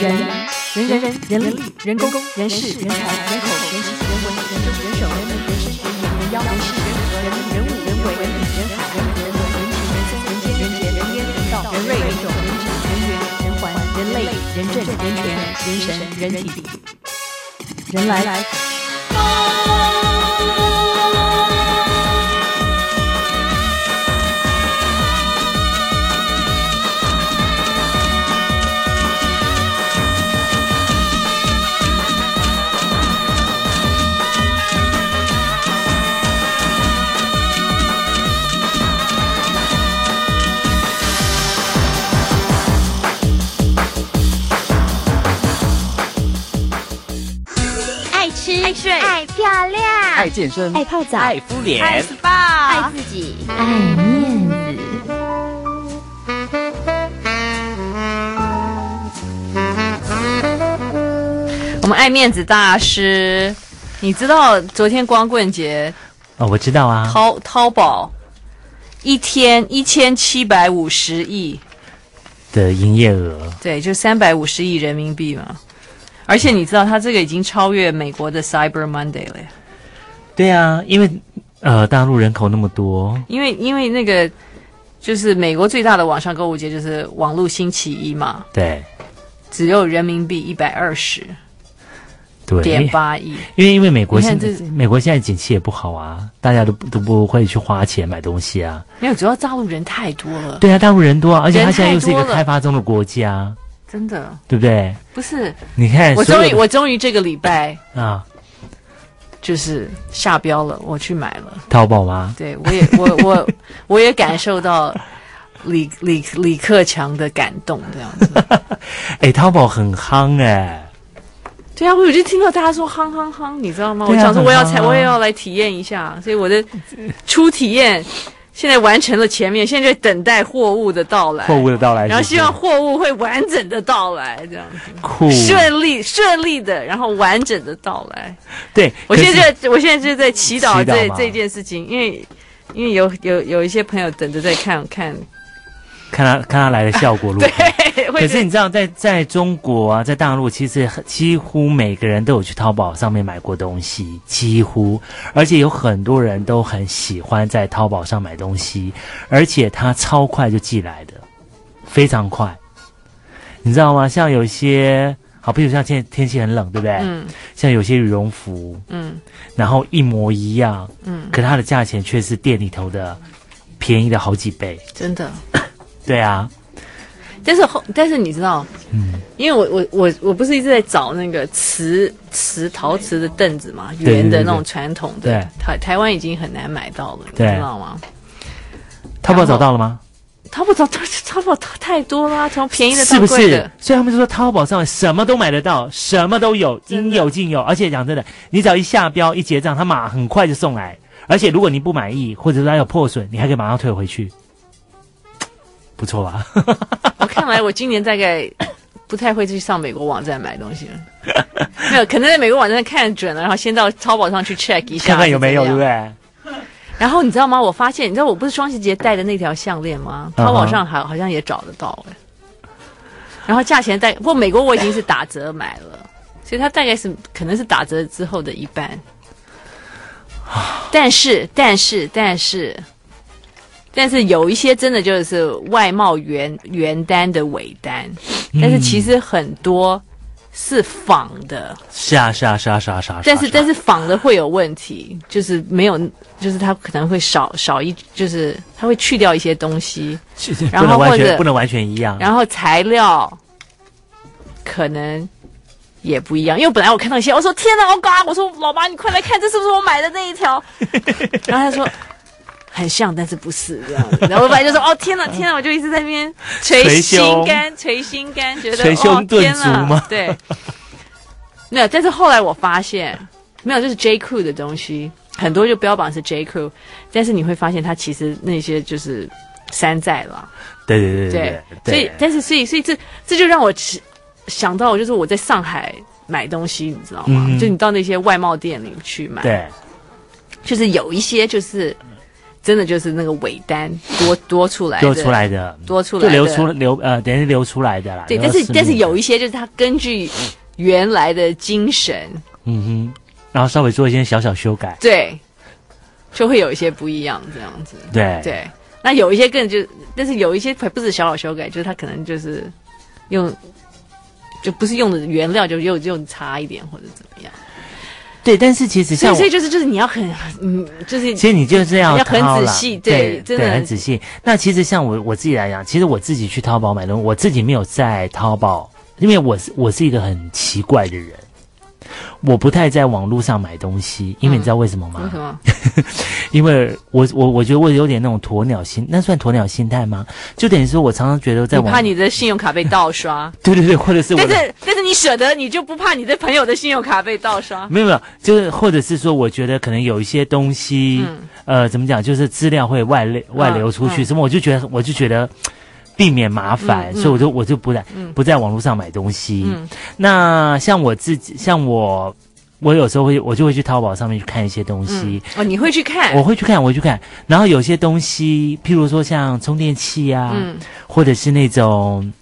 人人人人人力人工人事人才人口人情人文人政人手人民人事人言人妖人事人和人人物人为人人海人人文人情人生人间人杰人烟人道人瑞人种人质人缘人环人类人政人权人神人体。人来。爱漂亮、爱健身，爱泡澡，爱敷脸，爱 SPA，爱自己、爱面子。我们爱面子大师，你知道昨天光棍节哦，我知道啊，淘淘宝一天一千七百五十亿，的营业额，对，就三百五十亿人民币嘛。而且你知道，它这个已经超越美国的 Cyber Monday 了。对啊，因为呃，大陆人口那么多，因为因为那个就是美国最大的网上购物节就是网络星期一嘛，对。只有人民币一百二十对，点八亿。因为因为美国现在美国现在景气也不好啊，大家都都不会去花钱买东西啊。没有，主要大陆人太多了，对啊，大陆人多啊，而且它人现在又是一个开发中的国家，真的对不对？不是。你看，我终于我终于这个礼拜啊，就是下标了，我去买了。淘宝吗？对我也我我我也感受到李李李克强的感动，这样子。哎，淘宝很夯哎，对啊，我就听到大家说夯夯夯，你知道吗？啊我想说我要才啊我也要来体验一下，所以我的初体验现在完成了前面，现在在等待货物的到来，货物的到来然后希望货物会完整的到来，这样。子酷。顺利顺利的，然后完整的到来。对，我现在就我现在就在祈祷祈祷这这件事情，因为因为有有有一些朋友等着在看看，看他看他来的效果如何。对，会可是你知道在，在在中国啊，在大陆，其实几乎每个人都有去淘宝上面买过东西，几乎，而且有很多人都很喜欢在淘宝上买东西，而且它超快就寄来的，非常快，你知道吗？像有一些，好，比如像现在天气很冷，对不对？嗯像有些羽绒服，嗯然后一模一样，嗯，可它的价钱却是店里头的便宜的好几倍。真的。对啊，但是后但是你知道，嗯，因为我我我我不是一直在找那个瓷瓷陶瓷的凳子嘛，圆的那种传统的，对台台湾已经很难买到了，你知道吗？淘宝找到了吗？淘宝找淘淘宝太多啦，从便宜的到是不是贵的，？所以他们就说淘宝上什么都买得到，什么都有，应有尽有。而且讲真的，你只要一下标一结账，他马很快就送来。而且如果你不满意，或者说它有破损，你还可以马上退回去，不错吧？我看来我今年大概 不太会去上美国网站买东西了，没有，可能在美国网站看准了，然后先到淘宝上去 check 一下，看看有没有，对不对？然后你知道吗？我发现，你知道我不是双十节戴的那条项链吗？淘宝上好好像也找得到哎、然后价钱大，不过美国我已经是打折买了，所以它大概是可能是打折之后的一半。但是，但是，但是，但是有一些真的就是外贸原原单的尾单，但是其实很多是仿的。是啊，是啊，是啊，是啊，是啊。但是但是是仿的会有问题，就是没有，就是它可能会少少一，就是它会去掉一些东西，然后或者不能完全一样。然后材料可能也不一样。因为本来我看到一些，我说天哪，我嘎，我说老妈你快来看，这是不是我买的那一条？然后他说很像，但是不是这样子。然后我本来就说哦天哪天哪，我就一直在那边捶捶心肝，捶心肝，觉得捶胸哦顿天哪足吗对。没有，但是后来我发现，没有，就是 J Crew 的东西，很多就标榜是 J Crew，但是你会发现它其实那些就是山寨了。对对对对对，所以但是所以所以这这就让我想想到，就是我在上海买东西，你知道吗？嗯就你到那些外贸店里去买，对就是有一些就是真的就是那个尾单多多出来的，多出来的，多出来的就流出流呃，等于流出来的啦。对，但是但是有一些就是他根据原来的精神，嗯哼，然后稍微做一些小小修改，对，就会有一些不一样这样子。对对，那有一些更就，但是有一些不是小小修改，就是他可能就是用，就不是用的原料，就又又差一点或者怎么样。对，但是其实像所以就是就是你要很嗯，就是其实你就是要要很仔细，对，真的很仔细。那其实像我我自己来讲，其实我自己去淘宝买东西，我自己没有在淘宝，因为我是我是一个很奇怪的人，我不太在网络上买东西，因为你知道为什么吗？为什么？因为我我我觉得我有点那种鸵鸟心，那算鸵鸟心态吗？就等于说我常常觉得在网，怕你的信用卡被盗刷，对对对，或者是我，但是但是你舍得，你就不怕你的朋友的信用卡被盗刷？没有没有，就是或者是说，我觉得可能有一些东西，嗯、呃，怎么讲，就是资料会外流外流出去，什么、嗯，我就觉得我就觉得避免麻烦，嗯、所以我就我就不在、嗯、不在网络上买东西。嗯、那像我自己，像我。我有时候会，我就会去淘宝上面去看一些东西。嗯、哦，你会去看？我会去看，我会去看。然后有些东西，譬如说像充电器啊，嗯、或者是那种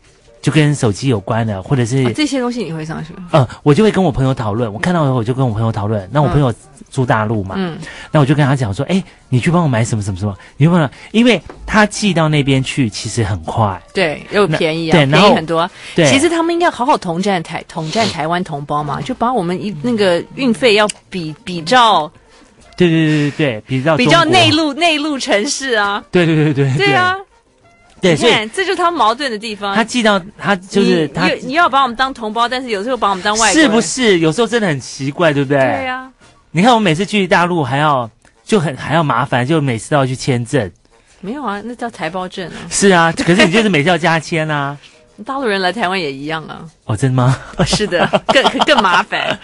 就跟手机有关的，或者是、哦、这些东西，你会上去吗？嗯，我就会跟我朋友讨论。我看到以后，我就跟我朋友讨论。那我朋友住大陆嘛，嗯，那我就跟他讲说，哎，你去帮我买什么什么什么？你问了，因为他寄到那边去其实很快，对，又便宜啊，对，便宜很多。对，其实他们应该好好统战台统战台湾同胞嘛，就把我们一那个运费要比比照，对对对对对，比较比较内陆内陆城市啊，对对对对对啊。对，你看，这就是他矛盾的地方。他寄到他就是他，你要把我们当同胞，但是有时候把我们当外国人，是不是？有时候真的很奇怪，对不对？对呀。你看，我每次去大陆还要就很还要麻烦，就每次都要去签证。没有啊，那叫台胞证啊。是啊，可是你就是每次要加签啊。大陆人来台湾也一样啊。哦，真的吗？是的，更更麻烦。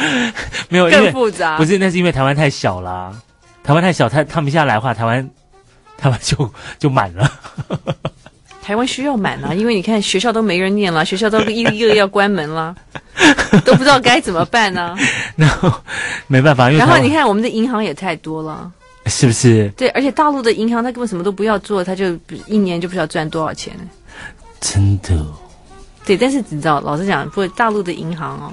没有，更复杂。不是，那是因为台湾太小了。台湾太小，他他们现在来的话，台湾。他们就就满了，台湾需要满啊，因为你看学校都没人念了，学校都一个一个要关门了，都不知道 该怎么办呢、啊。然后没办法，因为然后你看我们的银行也太多了，是不是？对，而且大陆的银行他根本什么都不要做，他就一年就不知道赚多少钱。真的？对，但是你知道，老实讲，不，大陆的银行哦，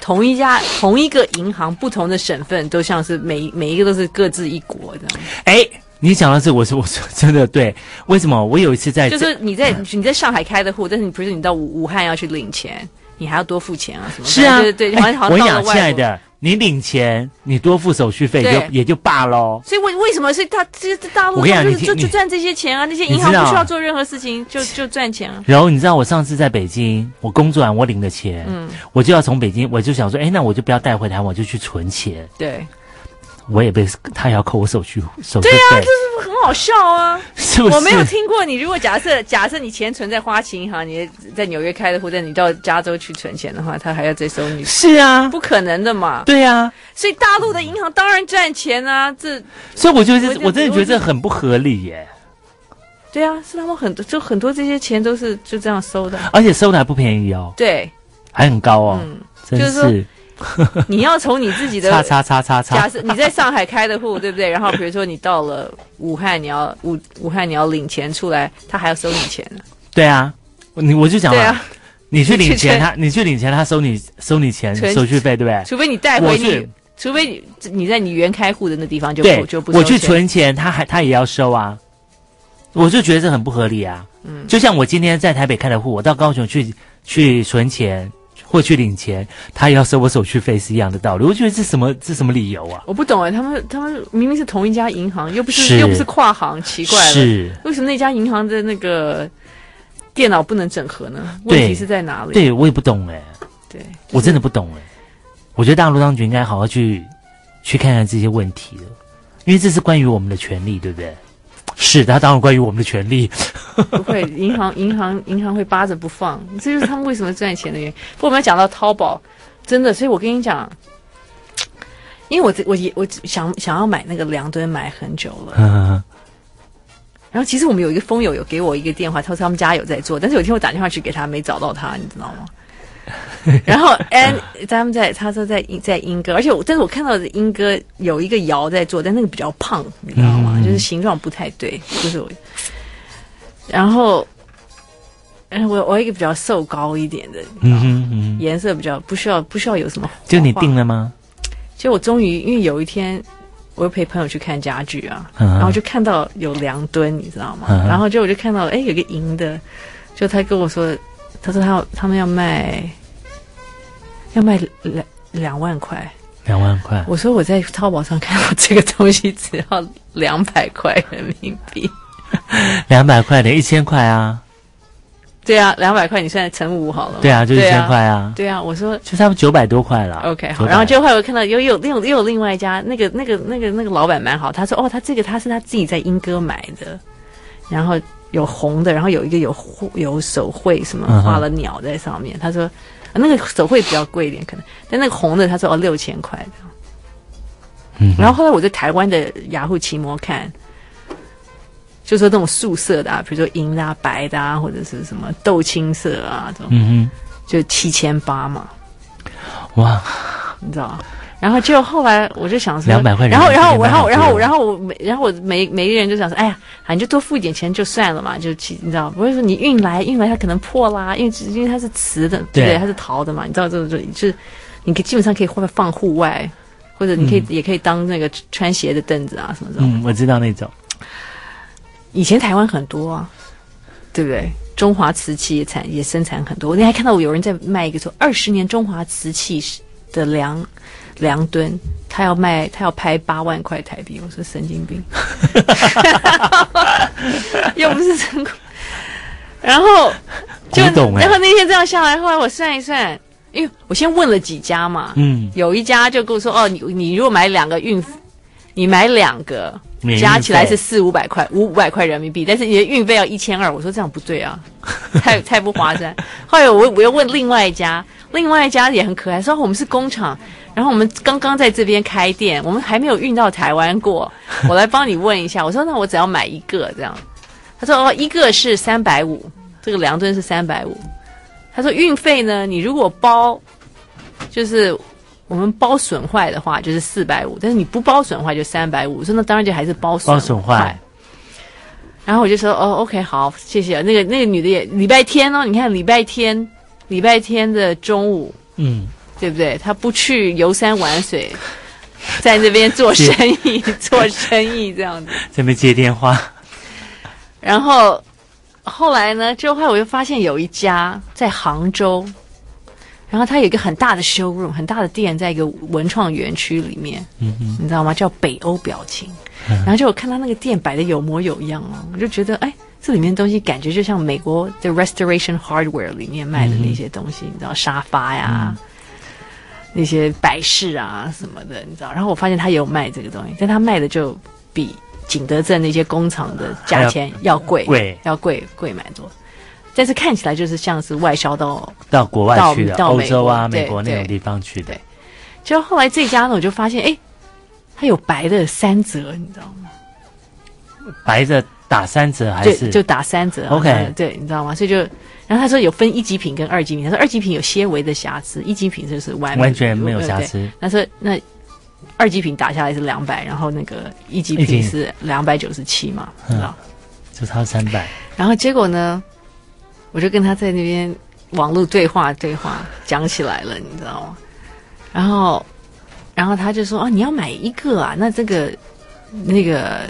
同一家同一个银行，不同的省份都像是每每一个都是各自一国这样。哎。你讲到这，我说 我说真的对，为什么？我有一次在，就是你在你在上海开的户，但是你不是你到武武汉要去领钱，你还要多付钱啊？什么？是啊，对对对，好像好像到了外国。我讲亲爱的，你领钱，你多付手续费就也就罢喽。所以为为什么是他这这大陆？我跟你讲，就就赚这些钱啊，那些银行不需要做任何事情，就就赚钱啊。然后你知道我上次在北京，我工作完我领的钱，嗯，我就要从北京，我就想说，哎，那我就不要带回台湾，我就去存钱。对。我也被他也要扣我手续手续费，对啊，这是不是很好笑啊？是不是？我没有听过你。如果假设假设你钱存在花旗银行，你在纽约开的户，但你到加州去存钱的话，他还要再收你？是啊，不可能的嘛。对啊，所以大陆的银行当然赚钱啊。这，所以我觉得我真的觉得这很不合理耶。对啊，是他们很多就很多这些钱都是就这样收的，而且收的还不便宜哦。对，还很高哦。嗯，真是。你要从你自己的叉叉叉叉叉，假设你在上海开的户，对不对？然后比如说你到了武汉，你要武武汉你要领钱出来，他还要收你钱呢。对啊，你我就讲了，啊、你去领钱，他你去领钱，他收你收你钱手续费，对不对？除非你带回你，除非你你在你原开户的那地方就对就不。我去存钱，他还他也要收啊，我就觉得这很不合理啊。嗯，就像我今天在台北开的户，我到高雄去去存钱。或去领钱，他也要收我手续费是一样的道理。我觉得这什么这什么理由啊？我不懂哎，他们他们明明是同一家银行，又不是，是又不是跨行，奇怪了，是为什么那家银行的那个电脑不能整合呢？问题是在哪里？对，我也不懂哎，对我真的不懂哎。我觉得大陆当局应该好好去去看看这些问题了，因为这是关于我们的权利，对不对？是，他当然关于我们的权利。不会，银行银行银行会扒着不放，这就是他们为什么赚钱的原因。不过我们要讲到淘宝，真的，所以我跟你讲，因为我我也我想想要买那个梁墩买很久了。然后其实我们有一个风友有给我一个电话，他说他们家有在做，但是有一天我打电话去给他，没找到他，你知道吗？然后 and 他们在他说在在英歌，而且我但是我看到的英歌有一个窑在做，但那个比较胖，你知道吗？嗯就是形状不太对，就是我。然后，嗯，我我一个比较瘦高一点的，你知道吗嗯嗯，颜色比较不需要不需要有什么。就你定了吗？就我终于因为有一天，我又陪朋友去看家具啊，嗯然后就看到有梁墩，你知道吗？嗯然后就我就看到哎有个银的，就他跟我说，他说他要他们要卖，要卖两两万块。两万块，我说我在淘宝上看到这个东西只要两百块人民币。两百块的一千块啊，对啊，两百块你现在乘五好了。对啊，就一千块啊，对啊，我说就差不多九百多块了。OK 好，然后就后来我看到又有另有又有另外一家，那个那个那个那个老板蛮好，他说哦，他这个他是他自己在英哥买的，然后有红的，然后有一个有有手绘什么画了鸟在上面，他说、啊那个手绘比较贵一点可能，但那个红的他说哦六千块的。嗯，然后后来我在台湾的雅虎奇摩看，就说这种素色的啊，比如说银的啊、白的啊，或者是什么豆青色啊，这种嗯就七千八嘛，哇，你知道吗？然后就后来我就想说，200块人然后然后我然后然后然后我每然后我每每一个人就想说，哎呀，啊你就多付一点钱就算了嘛，就其你知道，不会说你运来运来它可能破啦，因为因为它是瓷的，对不对？它是陶的嘛，你知道这种就是你可以基本上可以放放户外，或者你可以、也可以当那个穿鞋的凳子啊什么的。嗯，我知道那种，以前台湾很多啊，对不对？中华瓷器也产也生产很多。那天还看到有人在卖一个说二十年中华瓷器的梁梁墩，他要卖他要拍八万块台币。我说神经病，又不是成功。然后就然后那天这样下来，后来我算一算，因为我先问了几家嘛，嗯，有一家就跟我说哦，你你如果买两个运，你买两个加起来是四五百块，五五百块人民币，但是你的运费要一千二，我说这样不对啊，太太不划算。后来我我又问另外一家，另外一家也很可爱，说我们是工厂，然后我们刚刚在这边开店，我们还没有运到台湾过，我来帮你问一下。我说那我只要买一个这样，他说哦一个是三百五，这个梁墩是三百五。他说运费呢，你如果包，就是我们包损坏的话就是四百五，但是你不包损坏就三百五。我说那当然就还是包损包损坏。然后我就说哦，OK，好，谢谢。那个那个女的也礼拜天哦，你看礼拜天，礼拜天的中午，嗯，对不对？他不去游山玩水，在那边做生意，做生意这样子。这边接电话，然后后来呢，之后来我又发现有一家在杭州，然后它有一个很大的 showroom，很大的店，在一个文创园区里面，嗯嗯，你知道吗？叫北欧表情。然后就我看他那个店摆的有模有样哦，我就觉得哎，这里面东西感觉就像美国的 Restoration Hardware 里面卖的那些东西，你知道沙发呀。那些摆饰啊什么的，你知道？然后我发现他有卖这个东西，但他卖的就比景德镇那些工厂的价钱要贵，贵要贵贵蛮多。但是看起来就是像是外销到，到国外去的，欧洲啊、美国那种地方去的对。就后来这家呢，我就发现，哎，它有白的三折，你知道吗？白的打三折还是就打三折啊 OK 呃对，你知道吗？所以就，然后他说有分一级品跟二级品，他说二级品有些微的瑕疵，一级品就是完美完全没有瑕疵。他说那二级品打下来是两百，然后那个一级品是两百九十七嘛，嗯？就差三百，然后结果呢，我就跟他在那边网络对话对话讲起来了，你知道吗？然后，然后他就说：“哦，你要买一个啊，那这个那个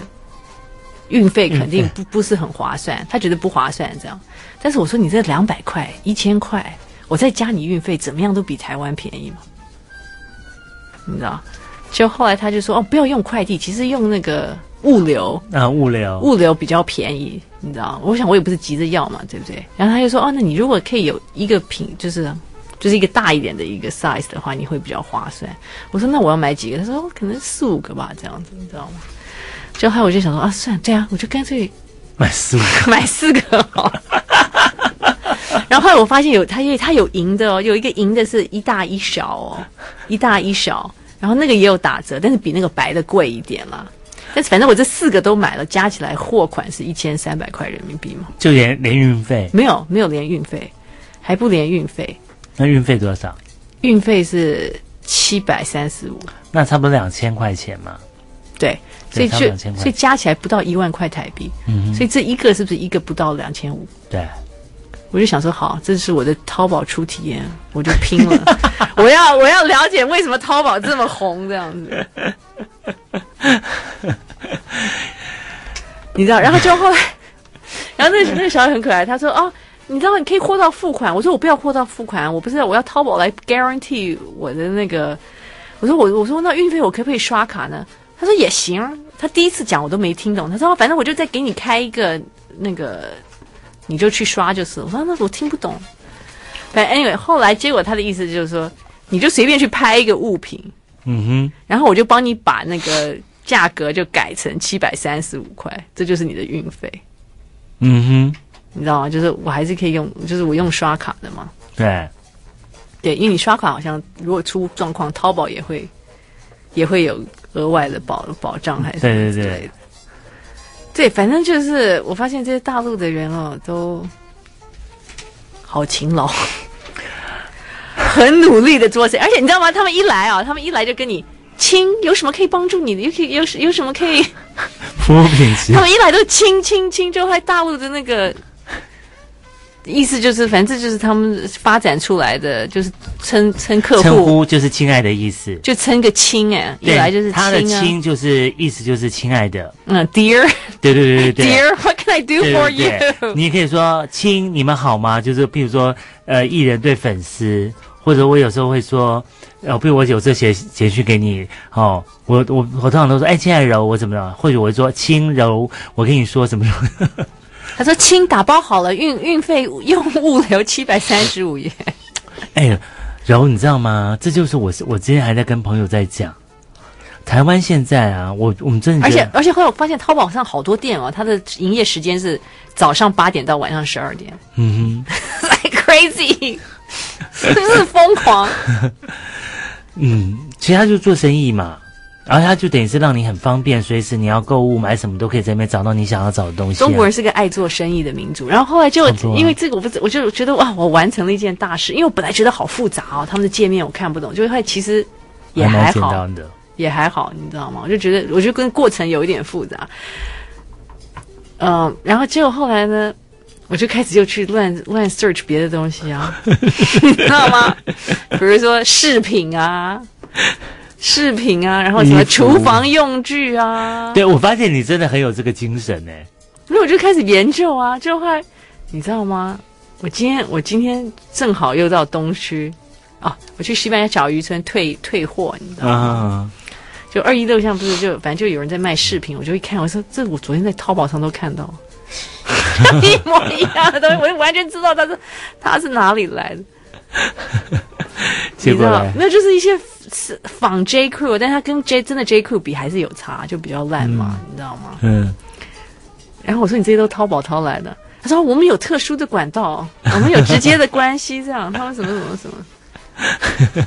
运费肯定不不是很划算，他觉得不划算这样。但是我说你这两百块、一千块，我再加你运费，怎么样都比台湾便宜嘛，你知道？就后来他就说：哦，不要用快递，其实用那个物流。”啊，物流，物流比较便宜，你知道？我想我也不是急着要嘛，对不对？然后他就说：“哦，那你如果可以有一个品，就是就是一个大一点的一个 size 的话，你会比较划算。”我说：“那我要买几个？”他说：“哦可能四五个吧，这样子，你知道吗？”就后来我就想说：“啊，算了，对啊我就干脆买四五个，买四个好了。” 然后后来我发现有它，因为它有银的哦，有一个银的是一大一小哦，一大一小，然后那个也有打折，但是比那个白的贵一点啦。但是反正我这四个都买了，加起来货款是一千三百块人民币嘛，就连连运费，没有没有连运费，还不连运费，那运费多少？运费是七百三十五，那差不多两千块钱嘛。对，所以就所以加起来不到一万块台币。嗯，所以这一个是不是一个不到两千五？对，我就想说，好，这是我的淘宝初体验，我就拼了，我要我要了解为什么淘宝这么红这样子。你知道，然后就后来，然后那那个小孩很可爱，他说：“哦，你知道你可以货到付款。”我说：“我不要货到付款，我不知道我要淘宝来 guarantee 我的那个。”我说：“我我说那运费我可不可以刷卡呢？”他说：“也行。”他第一次讲我都没听懂。他说：“反正我就再给你开一个那个，你就去刷就是。”我说：“那我听不懂。”反正 anyway，后来结果他的意思就是说，你就随便去拍一个物品，嗯哼，然后我就帮你把那个。价格就改成七百三十五块，这就是你的运费。嗯哼，你知道吗？就是我还是可以用，就是我用刷卡的嘛。对，对，因为你刷卡好像如果出状况，淘宝也会也会有额外的保保障，还是。对对对，对，反正就是我发现这些大陆的人哦，都好勤劳，很努力的做事，而且你知道吗？他们一来啊，他们一来就跟你。亲，有什么可以帮助你的？有可以有有什么可以？服务品质。他们一来都亲亲亲，就还大陆的那个意思就是，反正这就是他们发展出来的，就是称称客户，称呼就是亲爱的意思，就称个亲哎，一来就是亲、啊、他的亲就是意思就是亲爱的，嗯，Dear，对对对对对，Dear，What can I do for you？你也可以说亲，你们好吗？就是比如说呃，艺人对粉丝。或者我有时候会说，呃，比如我有这些简讯给你，哦，我我我通常都说，哎，亲爱的柔，我怎么了？或者我会说，亲柔，我跟你说什么什么？他说，亲打包好了，运运费用物流 七百三十五元。哎，柔，你知道吗？这就是我我今天还在跟朋友在讲，台湾现在啊，我我们真的，而且而且后来我发现淘宝上好多店哦，它的营业时间是早上八点到晚上十二点。嗯哼，like crazy。是不是疯狂。嗯，其实他就做生意嘛，然后他就等于是让你很方便，随时你要购物买什么都可以在那边找到你想要找的东西啊。中国人是个爱做生意的民族，然后后来就因为这个，我不我就觉得哇，我完成了一件大事，因为我本来觉得好复杂哦，他们的界面我看不懂，就是他其实也还好，还也还好，你知道吗？我就觉得，我就跟过程有一点复杂。嗯，然后结果后来呢？我就开始又去乱乱 search 别的东西啊，你知道吗？比如说饰品啊，饰品啊，然后什么厨房用具啊。对，我发现你真的很有这个精神呢。所以我就开始研究啊，就会你知道吗？我今天我今天正好又到东区啊，我去西班牙小渔村退退货，你知道吗？Uh. 就二一六巷不是就反正就有人在卖饰品，我就一看，我说这我昨天在淘宝上都看到。一模一样的东西，我就完全知道他是他是哪里来的。你知道，那就是一些是仿 J Crew，但它跟 J 真的 J Crew 比还是有差，就比较烂嘛，嗯，你知道吗？嗯。然后我说你这些都淘宝淘来的，他说我们有特殊的管道，我们有直接的关系，这样。他说什么什么什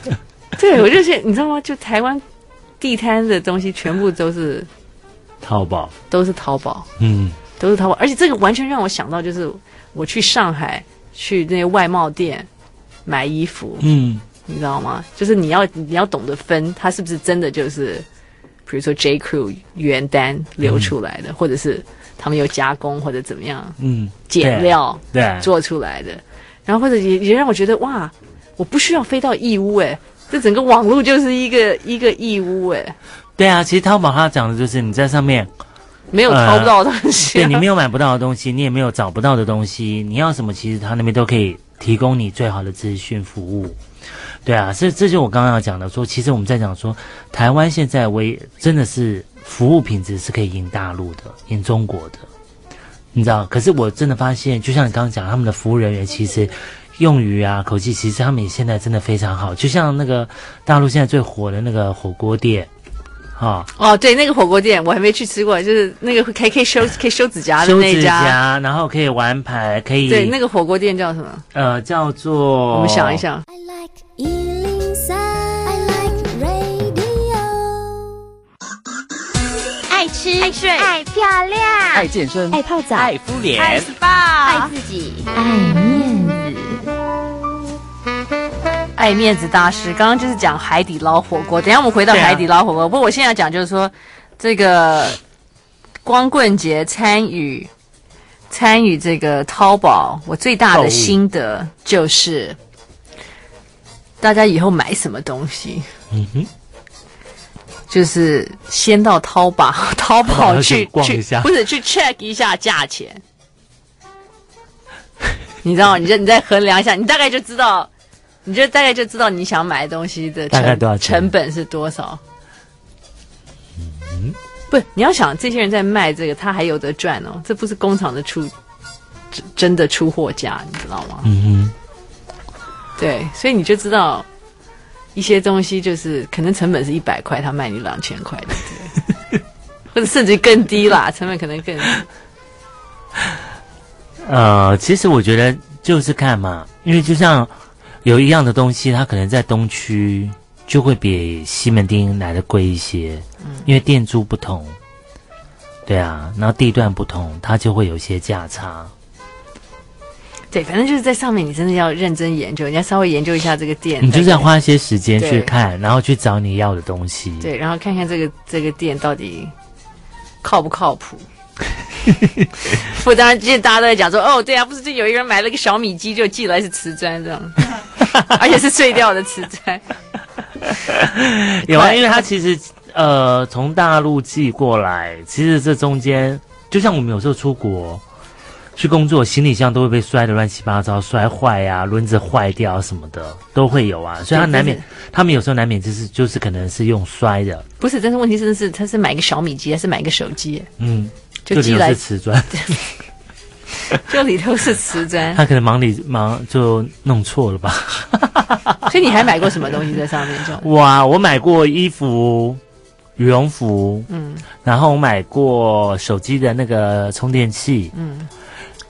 么。对，我就是你知道吗？就台湾地摊的东西全部都是淘宝，都是淘宝。嗯。都是淘宝，而且这个完全让我想到，就是我去上海去那些外贸店买衣服，嗯，你知道吗？就是你要你要懂得分，它是不是真的就是，比如说 J. Crew 原单流出来的，嗯，或者是他们有加工或者怎么样，嗯，减料对。做出来的，然后或者也也让我觉得哇，我不需要飞到义乌诶，这整个网络就是一个一个义乌诶。对啊，其实淘宝它讲的就是你在上面。没有淘不到的东西、啊。呃，对，你没有买不到的东西，你也没有找不到的东西，你要什么，其实他那边都可以提供你最好的资讯服务。对啊，这这就我刚刚要讲的，说其实我们在讲说，台湾现在为真的是服务品质是可以赢大陆的，赢中国的，你知道？可是我真的发现，就像你刚刚讲，他们的服务人员其实用语啊、口气，其实他们也现在真的非常好。就像那个大陆现在最火的那个火锅店。哦哦，对，那个火锅店我还没去吃过，就是那个可以可以修可以修指甲的那家，修指甲，然后可以玩牌，可以。对，那个火锅店叫什么？呃，叫做……我们想一想。I like 103, I like radio。爱吃，爱睡，爱漂亮，爱健身，爱泡澡，爱敷脸，爱 SPA，爱自己，爱面子。爱面子大师，刚刚就是讲海底捞火锅。等一下我们回到海底捞火锅，啊、不过我现在讲就是说，这个光棍节参与参与这个淘宝，我最大的心得就是，大家以后买什么东西，嗯哼，就是先到淘宝 淘宝去去，不是去 check 一下价钱，你知道，你就你再衡量一下，你大概就知道。你就大概就知道你想买的东西的成大概多少成本是多少？嗯，不，你要想这些人在卖这个，他还有得赚哦。这不是工厂的出真真的出货价，你知道吗？嗯哼，对，所以你就知道一些东西就是可能成本是一百块，他卖你两千块的，对，或者甚至更低啦，成本可能更低。呃，其实我觉得就是看嘛，因为就像。有一样的东西，它可能在东区就会比西门町来的贵一些，嗯，因为店租不同，对啊，然后地段不同，它就会有一些价差。对，反正就是在上面，你真的要认真研究，你要稍微研究一下这个店，你就是要花一些时间去看，然后去找你要的东西。对，然后看看这个这个店到底靠不靠谱。不，当然，今天大家都在讲说，哦，对啊，不是，就有一个人买了个小米机，就寄来是瓷砖这样，而且是碎掉的瓷砖。有啊，因为他其实呃，从大陆寄过来，其实这中间，就像我们有时候出国去工作，行李箱都会被摔得乱七八糟，摔坏呀、啊，轮子坏掉什么的都会有啊，所以他难免，他们有时候难免就是就是可能是用摔的。不是，但是问题真的是，他是买一个小米机还是买一个手机？嗯。就寄来是瓷砖，这里头是瓷砖。他可能忙里忙就弄错了吧。所以你还买过什么东西在上面？就哇，我买过衣服、羽绒服，嗯，然后我买过手机的那个充电器，嗯，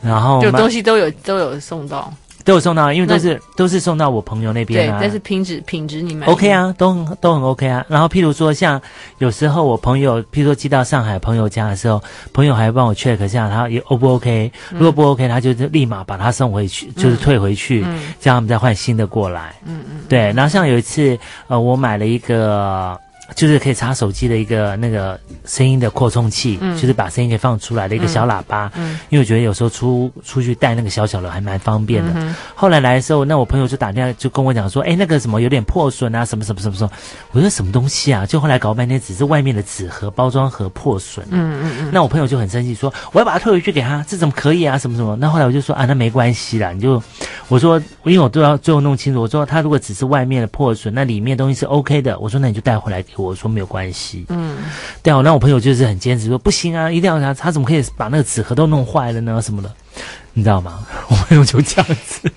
然后就东西都有都有送到。都有送到，因为都是都是送到我朋友那边啊。对，但是品质品质你买 OK 啊，都很都很 OK 啊。然后譬如说，像有时候我朋友，譬如说寄到上海朋友家的时候，朋友还会帮我 check 一下他也 O 不 OK，如果不 OK，他就立马把他送回去，嗯、就是退回去，嗯、叫他们再换新的过来。嗯嗯。对，然后像有一次，呃，我买了一个。就是可以插手机的一个那个声音的扩充器，嗯，就是把声音给放出来的一个小喇叭，嗯，嗯，因为我觉得有时候出出去带那个小小的还蛮方便的。嗯、后来来的时候，那我朋友就打电话就跟我讲说，哎，那个什么有点破损啊，什么什么什么什么。我说什么东西啊？就后来搞半天只是外面的纸盒包装盒破损。嗯嗯嗯。那我朋友就很生气说，我要把它退回去给他，这怎么可以啊？什么什么？那后来我就说啊，那没关系啦，你就我说，因为我都要最后弄清楚，我说他如果只是外面的破损，那里面东西是 OK 的，我说那你就带回来给我。我说没有关系，嗯，对啊，那我朋友就是很坚持说不行啊，一定要他，他怎么可以把那个纸盒都弄坏了呢？什么的，你知道吗？我朋友就这样子，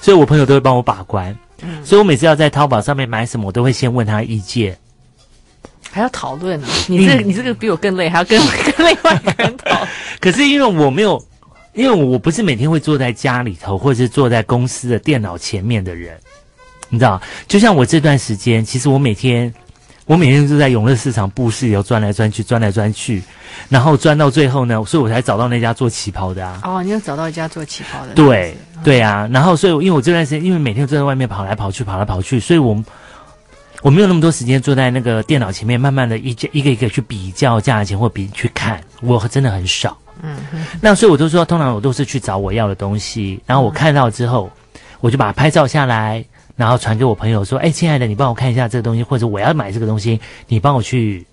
所以我朋友都会帮我把关，嗯，所以我每次要在淘宝上面买什么，我都会先问他意见，还要讨论呢。你这你这个比我更累，还要跟 跟另外一个人讨。可是因为我没有，因为我不是每天会坐在家里头，或者是坐在公司的电脑前面的人，你知道，就像我这段时间，其实我每天。我每天都在永乐市场布市里头转来转去，转来转去，然后转到最后呢，所以我才找到那家做旗袍的啊。哦，你又找到一家做旗袍的？对，对啊。然后，所以因为我这段时间，因为每天都在外面跑来跑去，跑来跑去，所以我我没有那么多时间坐在那个电脑前面，慢慢的一一个一个去比较价钱或比去看，我真的很少。嗯。那所以我都说，通常我都是去找我要的东西，然后我看到之后，我就把它拍照下来。然后传给我朋友说：“哎，亲爱的，你帮我看一下这个东西，或者我要买这个东西，你帮我去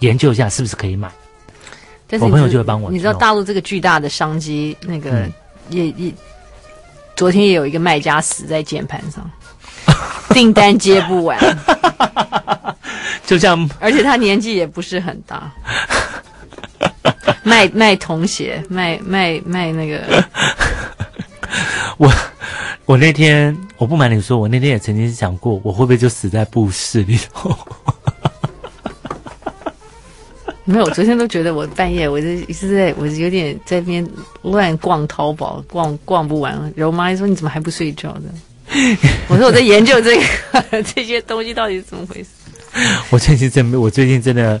研究一下是不是可以买。”但是我朋友就会帮我。你知道大陆这个巨大的商机，那个、嗯、也也，昨天也有一个卖家死在键盘上，订单接不完，就像而且他年纪也不是很大，卖卖童鞋，卖卖卖那个 我。我那天，我不瞒你说，我那天也曾经想过，我会不会就死在布市里头？没有，我昨天都觉得我半夜，我就一直在，我有点在那边乱逛淘宝，逛逛不完。然后我妈就说：“你怎么还不睡觉的？” 我说：“我在研究这个这些东西到底是怎么回事。”我最近真，我最近真的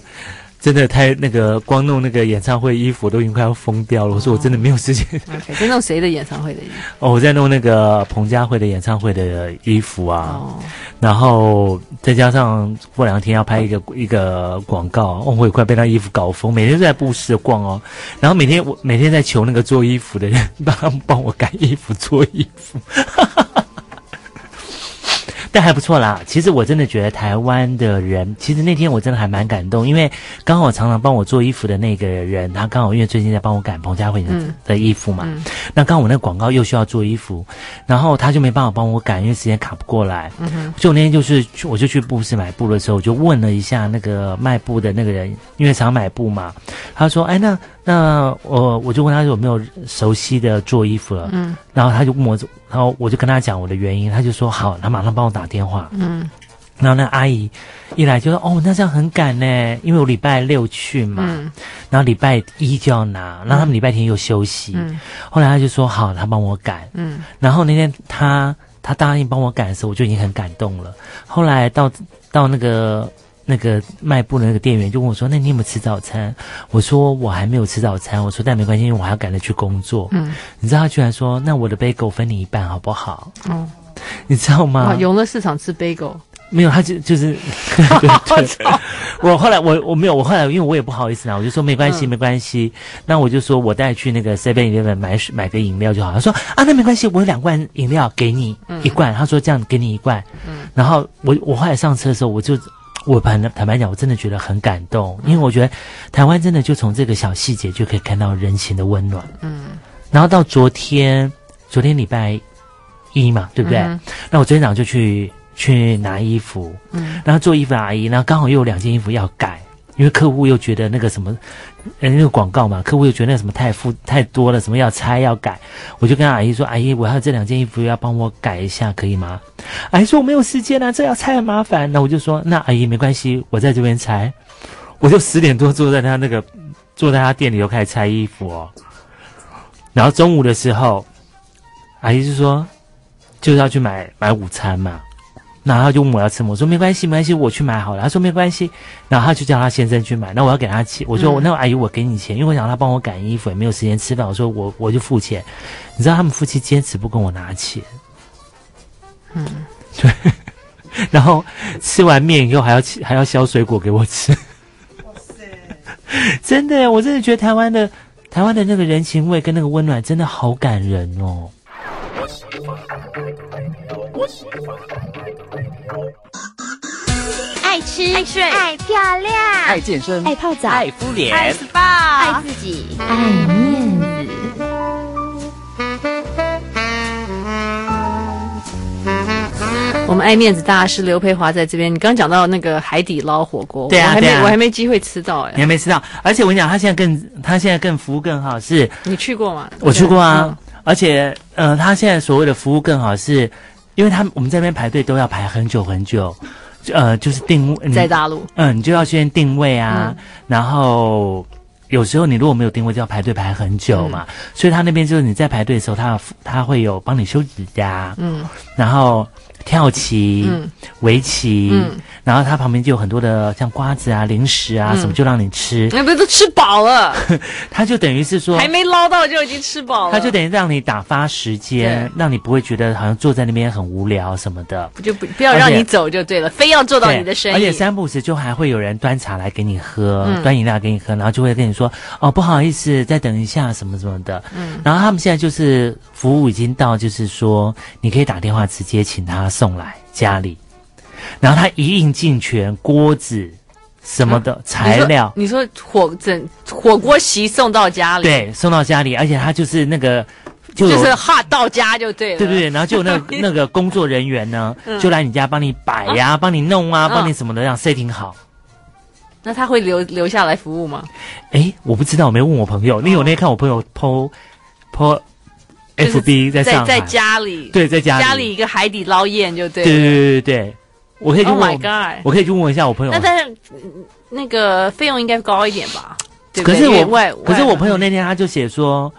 真的太那个光弄那个演唱会衣服，都已经快要疯掉了。我说我真的没有时间。OK，在弄谁的演唱会的衣服？哦，我在弄那个彭佳慧的演唱会的衣服啊。哦，然后再加上过两天要拍一个一个广告，哦，我也快被那衣服搞疯，每天都在布市逛哦。然后每天我每天在求那个做衣服的人 帮帮我改衣服做衣服。但还不错啦，其实我真的觉得台湾的人，其实那天我真的还蛮感动，因为刚好常常帮我做衣服的那个人，他刚好因为最近在帮我赶彭佳慧的、嗯、的衣服嘛，嗯、那刚好我那个广告又需要做衣服，然后他就没办法帮我赶，因为时间卡不过来。嗯哼，所以我那天就是我就去布市买布的时候，我就问了一下那个卖布的那个人，因为常买布嘛，他说：“哎，那。”那我我就问他有没有熟悉的做衣服了，嗯，然后他就问我，然后我就跟他讲我的原因，他就说好，他马上帮我打电话，嗯，然后那阿姨一来就说哦，那这样很赶呢，因为我礼拜六去嘛，嗯，然后礼拜一就要拿，然后他们礼拜天又休息，嗯，后来他就说好，他帮我赶，嗯，然后那天他他答应帮我赶的时候，我就已经很感动了，后来到到那个。那个卖布的那个店员就问我说：“那你有没有吃早餐？”我说：“我还没有吃早餐。”我说：“但没关系，因为我还要赶着去工作。”嗯，你知道他居然说：“那我的贝果分你一半好不好？”嗯，你知道吗？永乐市场吃贝果没有，他就就是 我后来我我没有，我后来因为我也不好意思啊，我就说没关系没关系。那我就说我带去那个 Seven Eleven 买买个饮料就好。他说：“啊，那没关系，我有两罐饮料给你一罐。”他说：“这样给你一罐。”嗯，然后我我后来上车的时候我就。我坦坦白讲，我真的觉得很感动，因为我觉得台湾真的就从这个小细节就可以看到人情的温暖。嗯，然后到昨天，昨天礼拜一嘛，对不对？嗯、那我昨天早上就去去拿衣服，嗯，然后做衣服的阿姨，然后刚好又有两件衣服要改。因为客户又觉得那个什么，呃，那个广告嘛，客户又觉得那什么太复太多了，什么要拆要改，我就跟阿姨说：“阿姨，我要这两件衣服要帮我改一下，可以吗？”阿姨说：“我没有时间啊，这要拆很麻烦。”那我就说：“那阿姨没关系，我在这边拆。”我就十点多坐在他那个坐在他店里，又开始拆衣服哦。然后中午的时候，阿姨就说：“就是要去买买午餐嘛。”然后他就问我要吃么？我说没关系，没关系，我去买好了。他说没关系，然后他就叫他先生去买。那我要给他钱，我说我、嗯、那个阿姨我给你钱，因为我想让他帮我赶衣服，也没有时间吃饭。我说我我就付钱。你知道他们夫妻坚持不跟我拿钱，嗯，对。然后吃完面以后还要还要削水果给我吃。哇塞！真的，我真的觉得台湾的台湾的那个人情味跟那个温暖真的好感人哦。爱吃，爱睡，爱漂亮，爱健身，爱泡澡，爱敷脸，爱 SPA，爱自己，爱面子。我们爱面子大师刘培华在这边。你刚刚讲到那个海底捞火锅，对啊，我还没，对啊，我还没机会吃到哎，你还没吃到。而且我跟你讲，他现在更，他现在更服务更好，是。你去过吗？我去过啊。嗯而且，呃，他现在所谓的服务更好是，是因为他我们这边排队都要排很久很久，呃，就是定位在大陆，嗯，你就要先定位啊，嗯、然后有时候你如果没有定位，就要排队排很久嘛。嗯、所以他那边就是你在排队的时候，他他会有帮你修指甲，嗯，然后跳棋、嗯、围棋。嗯然后它旁边就有很多的像瓜子啊、零食啊、嗯、什么，就让你吃。那不是都吃饱了？它就等于是说还没捞到就已经吃饱了。它就等于让你打发时间，让你不会觉得好像坐在那边很无聊什么的。不就不不要让你走就对了，非要做到你的生意。而且三不时就还会有人端茶来给你喝，嗯、端饮料给你喝，然后就会跟你说哦，不好意思，再等一下什么什么的。嗯。然后他们现在就是服务已经到，就是说你可以打电话直接请他送来家里。然后他一应尽全，锅子什么的、啊、材料，你说，火整火锅席送到家里，对，送到家里，而且他就是那个就就是哈到家就对了，对对对，然后就有那个 那个工作人员呢，嗯、就来你家帮你摆呀、啊，帮你弄啊，帮你什么的，这样 setting 好。那他会留留下来服务吗？哎，我不知道，我没问我朋友。因为我那天看我朋友 po po FB 在上在在家里，对，在家里家里一个海底捞宴就对，对对对对对。我可以去问，Oh God，我可以去问一下我朋友。那但是那个费用应该高一点吧？对对，可是我，可是我朋友那天他就写说，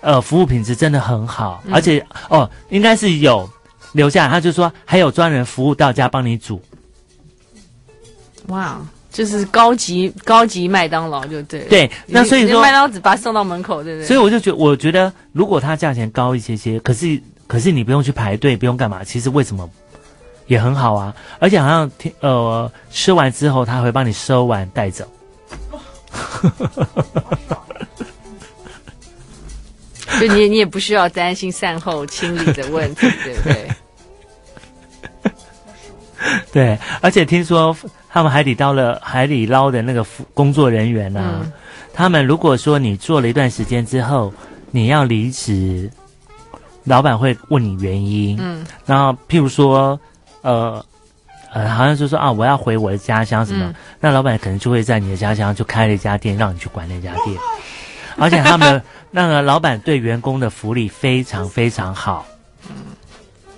呃，服务品质真的很好，嗯、而且哦，应该是有留下来，他就说还有专人服务到家帮你煮。哇，就是高级高级麦当劳就对了。对，那所以说麦当劳只把它送到门口，对不对？所以我就觉得，我觉得如果它价钱高一些些，可是可是你不用去排队，不用干嘛，其实为什么也很好啊？而且好像听呃吃完之后，他会帮你收完带走。就你你也不需要担心善后清理的问题，对不对？对，而且听说他们海底捞了海底捞的那个工作人员呢、啊，嗯、他们如果说你做了一段时间之后，你要离职，老板会问你原因。嗯，然后譬如说，呃呃，好像就说啊，我要回我的家乡什么，嗯、那老板可能就会在你的家乡就开了一家店，让你去管那家店。而且他们 那个老板对员工的福利非常非常好，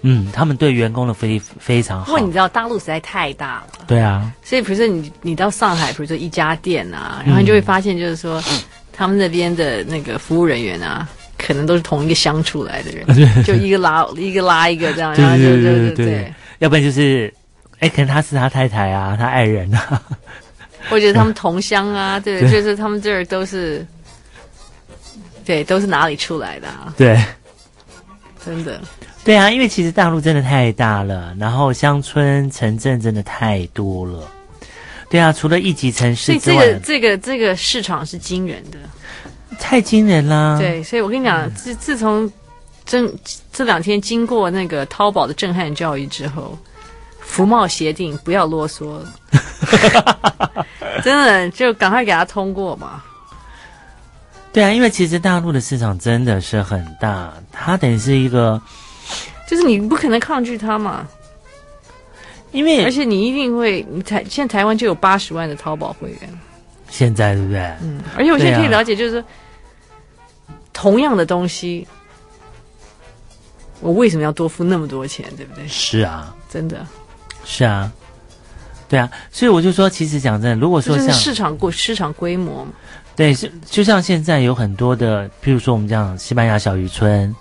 嗯，嗯，他们对员工的福利非常好。不过你知道大陆实在太大了，对啊，所以比如说你你到上海，比如说一家店啊，然后你就会发现就是说，嗯、他们那边的那个服务人员啊，可能都是同一个乡出来的人，就一个拉一个拉一个这样，然后就就就对，要不然就是，哎，可能他是他太太啊，他爱人啊，或者他们同乡啊，对，对就是他们这儿都是。对，都是哪里出来的啊？对，真的。对啊，因为其实大陆真的太大了，然后乡村城镇真的太多了。对啊，除了一级城市之外，所以这个这个这个市场是惊人的，太惊人啦。对，所以我跟你讲，自自从这这两天经过那个淘宝的震撼教育之后，服贸协定不要啰嗦了，真的就赶快给他通过嘛。对啊，因为其实大陆的市场真的是很大，它等于是一个，就是你不可能抗拒它嘛。因为而且你一定会，你台现在台湾就有八十万的淘宝会员，现在对不对？嗯，而且我现在可以了解，就是说，啊、同样的东西，我为什么要多付那么多钱，对不对？是啊，真的，是啊，对啊，所以我就说，其实讲真的，如果说像市场过市场规模嘛。对，就就像现在有很多的，譬如说我们讲西班牙小渔村，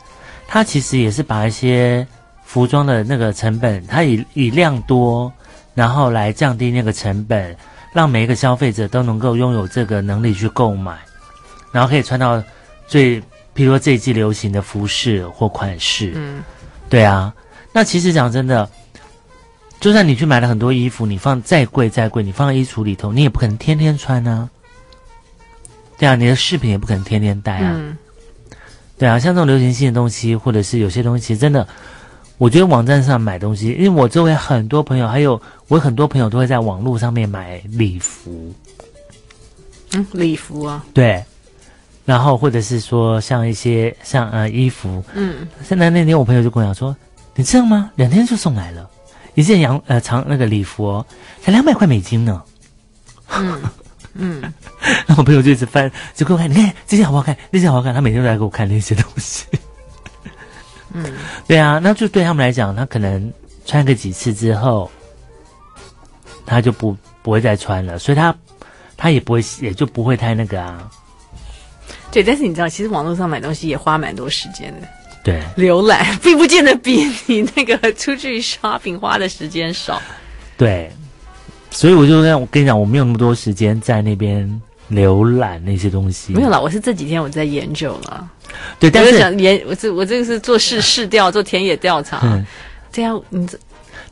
它其实也是把一些服装的那个成本，它以以量多，然后来降低那个成本，让每一个消费者都能够拥有这个能力去购买，然后可以穿到最，譬如说这一季流行的服饰或款式。嗯，对啊。那其实讲真的，就算你去买了很多衣服，你放再贵再贵，你放在衣橱里头，你也不可能天天穿啊。对啊，你的饰品也不可能天天戴啊。嗯、对啊，像这种流行性的东西，或者是有些东西，真的，我觉得网站上买东西，因为我周围很多朋友，还有我很多朋友都会在网络上面买礼服。嗯，礼服啊。对。然后或者是说像一些像呃衣服，嗯，现在那天我朋友就跟我讲说，你知道吗？两天就送来了，一件洋呃长那个礼服哦，才两百块美金呢。嗯。嗯，然后我朋友就一直翻，就给我看，你看这件好不好看？那件好不好看？他每天都来给我看那些东西。嗯，对啊，那就对他们来讲，他可能穿个几次之后，他就不不会再穿了，所以他他也不会，也就不会太那个啊。对，但是你知道，其实网络上买东西也花蛮多时间的。对，浏览并不见得比你那个出去 shopping 花的时间少。对。所以我就让我跟你讲，我没有那么多时间在那边浏览那些东西。没有啦，我是这几天我在研究了。对，但是想研，我这我这个是做市市调，做田野调查。嗯，对啊，你这。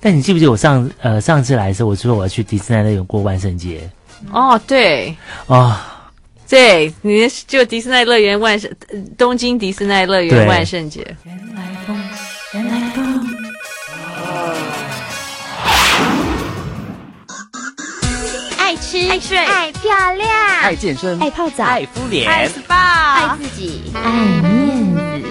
但你记不记得我上呃上次来的时候，我说我要去迪士尼乐园过万圣节？哦，对。哦，对，你就迪士尼乐园万圣，东京迪士尼乐园万圣节。原来风，原来风。爱睡，爱漂亮，爱健身，爱泡澡，爱敷脸，爱 SPA，爱自己，爱面子。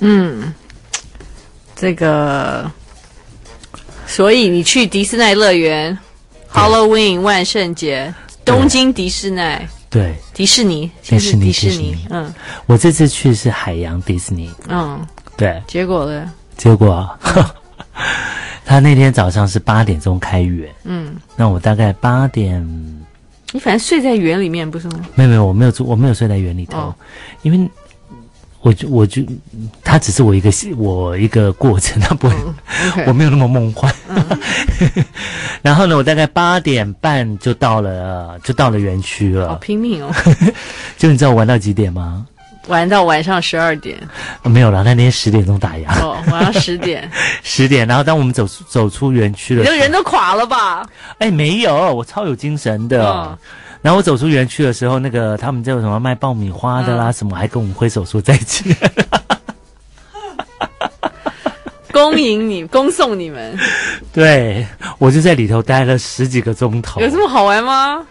嗯，这个，所以你去迪士尼乐园，Halloween 万圣节，东京迪士尼。对，迪士尼，迪士尼，迪士尼，嗯，我这次去是海洋迪士尼，嗯，对，结果呢？结果，他那天早上是八点钟开园，嗯，那我大概八点，你反正睡在园里面不是吗？没有没有，我没有住，我没有睡在园里头，哦、因为我就我就，它只是我一个我一个过程，它不会，我没有那么梦幻。嗯 然后呢，我大概八点半就到了，就到了园区了。好拼命哦！就你知道我玩到几点吗？玩到晚上十二点。哦、没有了，那天十点钟打烊。哦，晚上十点。十点，然后当我们走走出园区了，你的人都垮了吧？哎，没有，我超有精神的。哦然后我走出园区的时候，那个他们在有什么卖爆米花的啦，嗯、什么还跟我们挥手说再见，恭迎你，恭送你们。对，我就在里头待了十几个钟头。有这么好玩吗？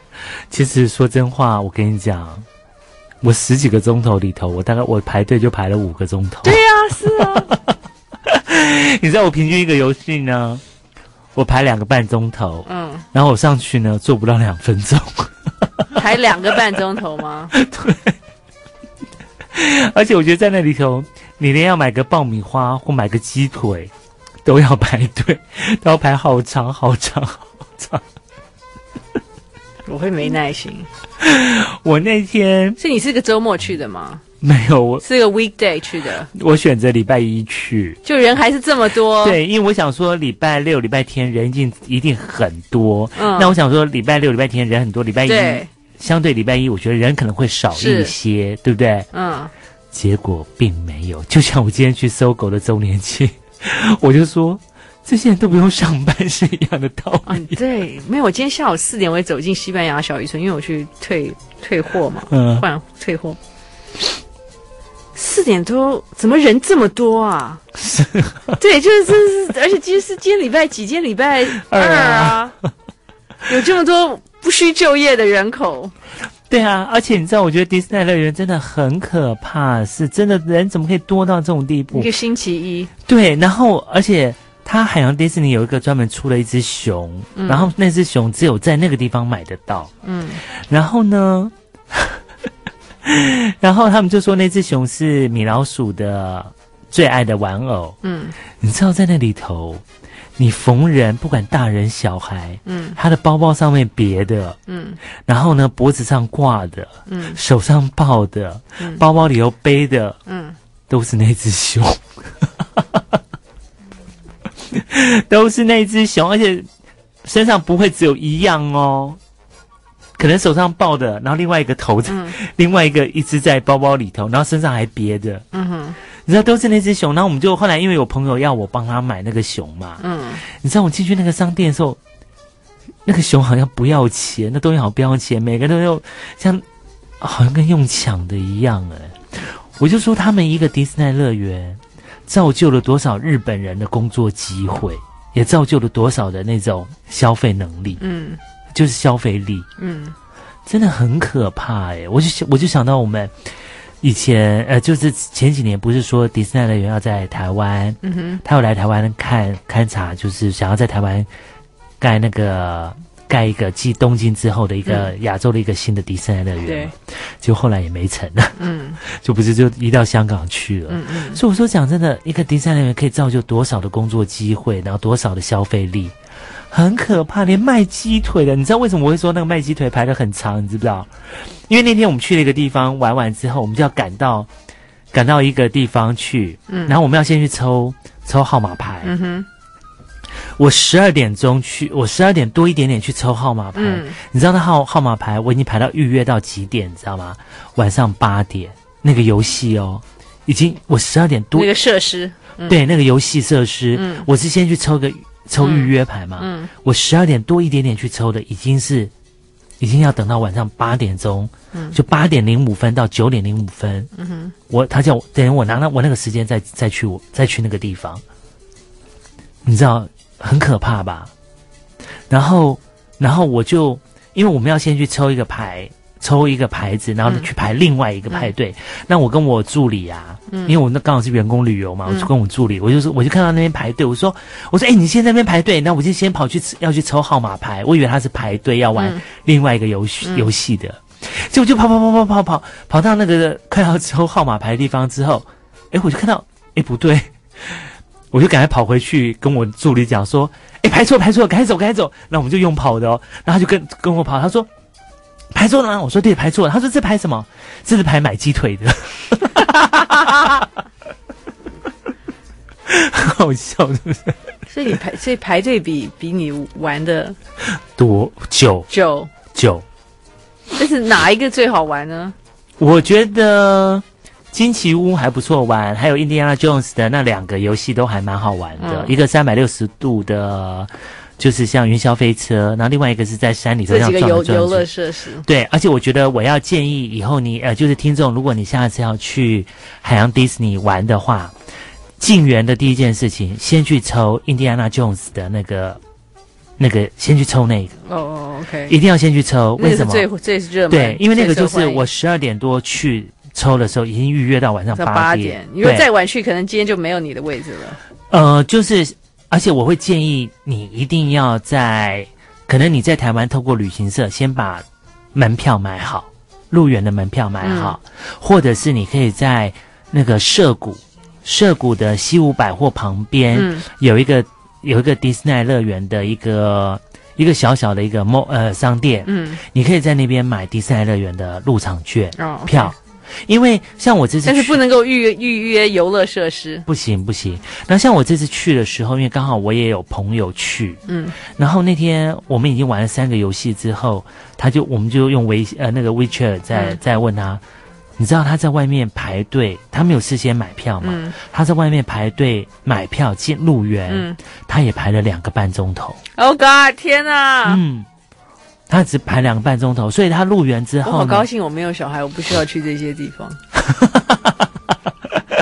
其实说真话，我跟你讲，我十几个钟头里头，我大概我排队就排了五个钟头。对呀、啊，是啊。你知道我平均一个游戏呢，我排两个半钟头。嗯，然后我上去呢，做不到两分钟。排两个半钟头吗？对，而且我觉得在那里头，你连要买个爆米花或买个鸡腿，都要排队，都要排好长好长好长。我会没耐心。我那天是你是个周末去的吗？没有，我是个 weekday 去的。我选择礼拜一去，就人还是这么多。对，因为我想说礼拜六、礼拜天人一定一定很多。嗯，那我想说礼拜六、礼拜天人很多，礼拜一。对相对礼拜一，我觉得人可能会少一些，对不对？嗯。结果并没有，就像我今天去搜狗的周年庆，我就说这些人都不用上班是一样的道理。嗯，对，没有。我今天下午四点我也走进西班牙小渔村，因为我去退退货嘛，嗯，换退货。四点多，怎么人这么多啊？是，对，就是，是，而且今天是今天礼拜几？今天礼拜二啊，有这么多。不需就业的人口，对啊，而且你知道，我觉得迪士尼乐园真的很可怕，是真的人怎么可以多到这种地步？一个星期一，对，然后而且它海洋迪士尼有一个专门出了一只熊，嗯、然后那只熊只有在那个地方买得到，嗯，然后呢，然后他们就说那只熊是米老鼠的最爱的玩偶，嗯，你知道在那里头。你逢人不管大人小孩，嗯，他的包包上面别的，嗯，然后呢脖子上挂的，嗯，手上抱的，嗯，包包里头背的，嗯，都是那只熊，都是那只熊，而且身上不会只有一样哦，可能手上抱的，然后另外一个头子，嗯，另外一个一只在包包里头，然后身上还别的，嗯哼。你知道都是那只熊，然后我们就后来因为有朋友要我帮他买那个熊嘛，嗯，你知道我进去那个商店的时候，那个熊好像不要钱，那东西好不要钱，每个都要像好像跟用抢的一样哎，我就说他们一个迪士尼乐园造就了多少日本人的工作机会，也造就了多少的那种消费能力，嗯，就是消费力，嗯，真的很可怕哎，我就想我就想到我们。以前呃，就是前几年不是说迪士尼乐园要在台湾，嗯哼，他要来台湾看勘察，就是想要在台湾盖那个盖一个继东京之后的一个亚洲的一个新的迪士尼乐园，对，结果后来也没成，嗯，就不是就移到香港去了，嗯嗯，所以我说讲真的，一个迪士尼乐园可以造就多少的工作机会，然后多少的消费力。很可怕，连卖鸡腿的，你知道为什么我会说那个卖鸡腿排的很长？你知不知道？因为那天我们去了一个地方玩完之后，我们就要赶到赶到一个地方去，嗯，然后我们要先去抽抽号码牌，嗯哼。我十二点钟去，我十二点多一点点去抽号码牌，嗯，你知道那号号码牌我已经排到预约到几点？你知道吗？晚上八点，那个游戏哦，已经我十二点多那个设施，嗯、对，那个游戏设施，嗯，我是先去抽个。抽预约牌嘛，嗯，嗯，我十二点多一点点去抽的，已经是，已经要等到晚上八点钟，嗯，就八点零五分到九点零五分，嗯哼，我他叫我等于我拿了我那个时间再再去我再去那个地方，你知道很可怕吧？然后然后我就因为我们要先去抽一个牌。抽一个牌子，然后去排另外一个派对。那我跟我助理啊，嗯、因为我那刚好是员工旅游嘛，我就跟我助理，我就说，我就看到那边排队，我说，我说，哎，你先在那边排队，那我就先跑去要去抽号码牌。我以为他是排队要玩另外一个游戏、嗯、游戏的，结果就跑跑跑跑跑跑跑到那个快要抽号码牌的地方之后，哎，我就看到，哎，不对，我就赶快跑回去跟我助理讲说，哎，排错排错，赶紧走赶紧走。那我们就用跑的哦，然后他就跟跟我跑，他说。排错了吗？我说对，排错了。他说这排什么？这是排买鸡腿的。好笑，是不是？所以你排，所以排队比比你玩的多久久，久？但是哪一个最好玩呢？我觉得惊奇屋还不错玩，还有印第安纳 Jones 的那两个游戏都还蛮好玩的，嗯一个三百六十度的，就是像云霄飞车，然后另外一个是在山里头这样这几个游乐设施，对，而且我觉得我要建议以后你呃，就是听众，如果你下次要去海洋迪士尼玩的话，进园的第一件事情，先去抽印第安纳 Jones 的那个那个，先去抽那个，哦哦，OK，一定要先去抽。为什么？最最热门，对，因为那个就是我十二点多去抽的时候，已经预约到晚上到八八点，你如果再晚去，可能今天就没有你的位置了。呃，就是，而且我会建议你一定要在，可能你在台湾透过旅行社先把门票买好，入园的门票买好，或者是你可以在那个涩谷，涩谷的西武百货旁边、嗯。有一个有一个迪士尼乐园的一个一个小小的一个 mall 呃商店，嗯，你可以在那边买迪士尼乐园的入场券、哦票，因为像我这次但是不能够预约预约游乐设施。不行不行。那像我这次去的时候，因为刚好我也有朋友去，嗯，然后那天我们已经玩了三个游戏之后，他就我们就用微呃那个 WeChat 在嗯在问他，你知道他在外面排队，他没有事先买票嘛？嗯他在外面排队买票进入园，嗯他也排了两个半钟头。，Oh God，天哪！嗯，他只排两个半钟头，所以他入园之后我，好高兴，我没有小孩，我不需要去这些地方。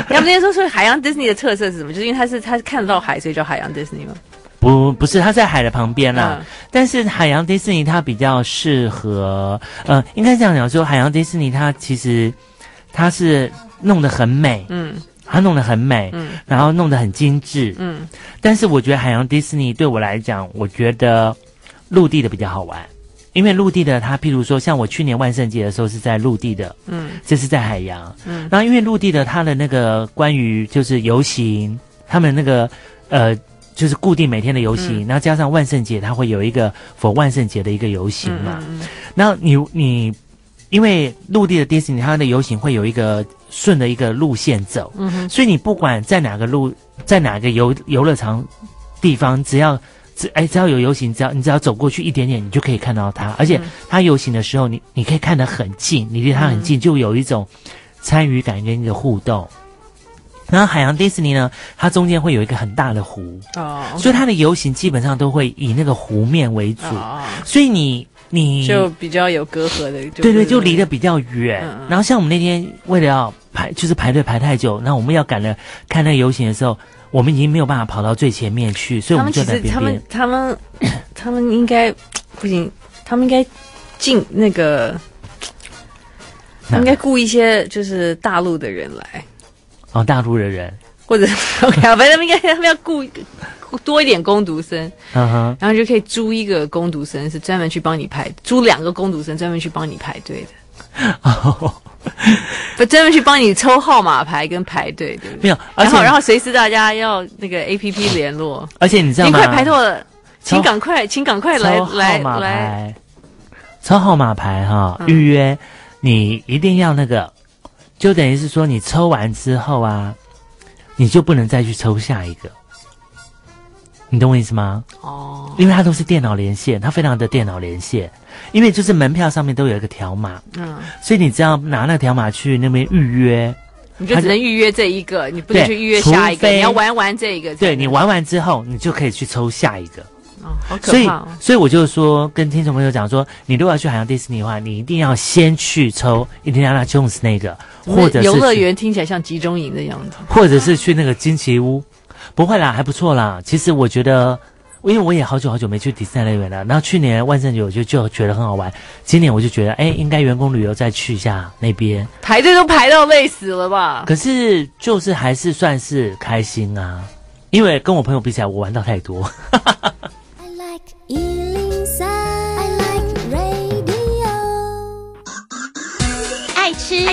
他们那天说说海洋迪士尼的特色是什么？就是因为它是它是看得到海，所以叫海洋迪士尼吗？不不是，它在海的旁边啦。嗯但是海洋迪士尼它比较适合，呃，应该这样讲说，海洋迪士尼它其实它是弄得很美，嗯它弄得很美，嗯然后弄得很精致。嗯但是我觉得海洋迪士尼对我来讲，我觉得陆地的比较好玩，因为陆地的它，譬如说像我去年万圣节的时候是在陆地的，嗯。这是在海洋。嗯。然后因为陆地的它的那个关于就是游行，他们那个呃就是固定每天的游行，嗯。然后加上万圣节，它会有一个 for 万圣节的一个游行嘛。嗯然后你你因为陆地的迪士尼，它的游行会有一个顺的一个路线走，嗯哼。所以你不管在哪个路，在哪个游游乐场地方，只要只哎只要有游行，只要你只要走过去一点点，你就可以看到它。而且嗯它游行的时候，你你可以看得很近，你离它很近，就有一种参与感跟一个互动。然后海洋迪士尼呢，它中间会有一个很大的湖，哦，所以它的游行基本上都会以那个湖面为主，哦所以你你就比较有隔阂的，就对对，就离得比较远。然后像我们那天为了要排，就是排队排太久，那我们要赶着看那个游行的时候，我们已经没有办法跑到最前面去，所以我们就在边边实他们。他们他们应该不行，他们应该进那个，他们应该雇一些就是大陆的人来，哦，大陆的人，或者 OK 啊，反正他们应该他们要雇多一点工读生，嗯哼，然后就可以租一个工读生是专门去帮你排，租两个工读生专门去帮你排队的，哦，不专门去帮你抽号码牌跟排队，对不对？没有，而且然后然后随时大家要那个 A P P 联络，而且你知道吗？您快排到了，请赶快，请赶快来来码来，牌，抽号码牌哈，嗯预约你一定要那个，就等于是说你抽完之后啊，你就不能再去抽下一个。你懂我意思吗？哦，因为它都是电脑连线，它非常的电脑连线，因为就是门票上面都有一个条码，嗯，所以你只要拿那个条码去那边预约，你就只能预约这一个，你不能去预约下一个，你要玩完这一个。对你玩完之后，你就可以去抽下一个。哦，好可所以怕哦。，所以我就说跟听众朋友讲说，你如果要去海洋迪士尼的话，你一定要先去抽印第安纳 Jones 那个，或者是游乐，园听起来像集中营的样子。或者是去那个惊奇屋。不会啦，还不错啦。其实我觉得，因为我也好久好久没去迪士尼乐园了。然后去年万圣节我就就觉得很好玩，今年我就觉得，哎，应该员工旅游再去一下那边。排队都排到累死了吧？可是就是还是算是开心啊，因为跟我朋友比起来，我玩到太多。I like